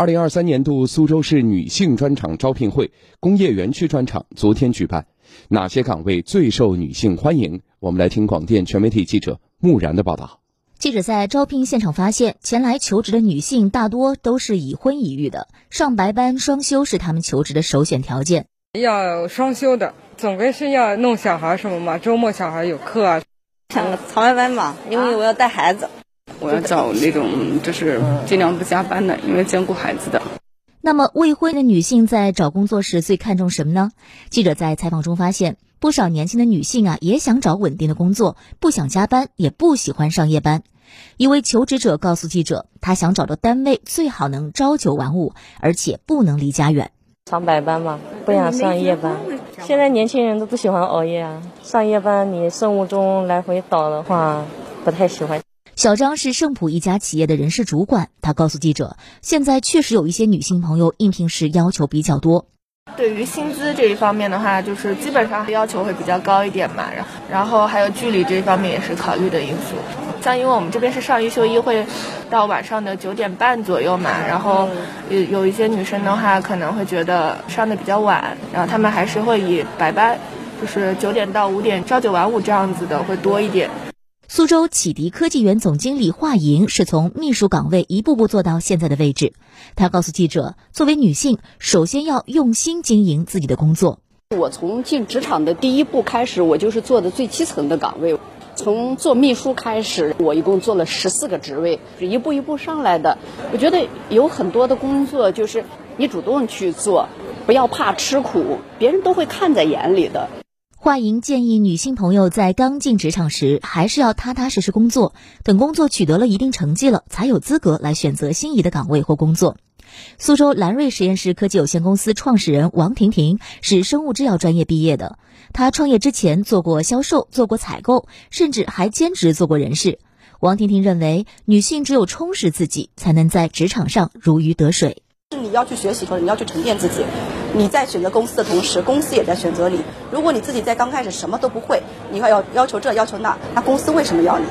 二零二三年度苏州市女性专场招聘会工业园区专场昨天举办，哪些岗位最受女性欢迎？我们来听广电全媒体记者木然的报道。记者在招聘现场发现，前来求职的女性大多都是已婚已育的，上白班双休是她们求职的首选条件。要双休的，总归是要弄小孩什么嘛，周末小孩有课啊。想个长白班吧，因为我要带孩子。我要找那种就是尽量不加班的，因为兼顾孩子的。那么未婚的女性在找工作时最看重什么呢？记者在采访中发现，不少年轻的女性啊也想找稳定的工作，不想加班，也不喜欢上夜班。一位求职者告诉记者，他想找的单位最好能朝九晚五，而且不能离家远。上白班嘛，不想上夜班。现在年轻人都不喜欢熬夜啊，上夜班你生物钟来回倒的话，不太喜欢。小张是盛普一家企业的人事主管，他告诉记者，现在确实有一些女性朋友应聘时要求比较多。对于薪资这一方面的话，就是基本上要求会比较高一点嘛，然后然后还有距离这一方面也是考虑的因素。像因为我们这边是上一休一，会到晚上的九点半左右嘛，然后有有一些女生的话可能会觉得上的比较晚，然后她们还是会以白班，就是九点到五点朝九晚五这样子的会多一点。苏州启迪科技园总经理华莹是从秘书岗位一步步做到现在的位置。她告诉记者，作为女性，首先要用心经营自己的工作。我从进职场的第一步开始，我就是做的最基层的岗位。从做秘书开始，我一共做了十四个职位，一步一步上来的。我觉得有很多的工作就是你主动去做，不要怕吃苦，别人都会看在眼里的。华莹建议女性朋友在刚进职场时，还是要踏踏实实工作，等工作取得了一定成绩了，才有资格来选择心仪的岗位或工作。苏州蓝瑞实验室科技有限公司创始人王婷婷是生物制药专业毕业的，她创业之前做过销售，做过采购，甚至还兼职做过人事。王婷婷认为，女性只有充实自己，才能在职场上如鱼得水。要去学习或者你要去沉淀自己。你在选择公司的同时，公司也在选择你。如果你自己在刚开始什么都不会，你还要要求这要求那，那公司为什么要你？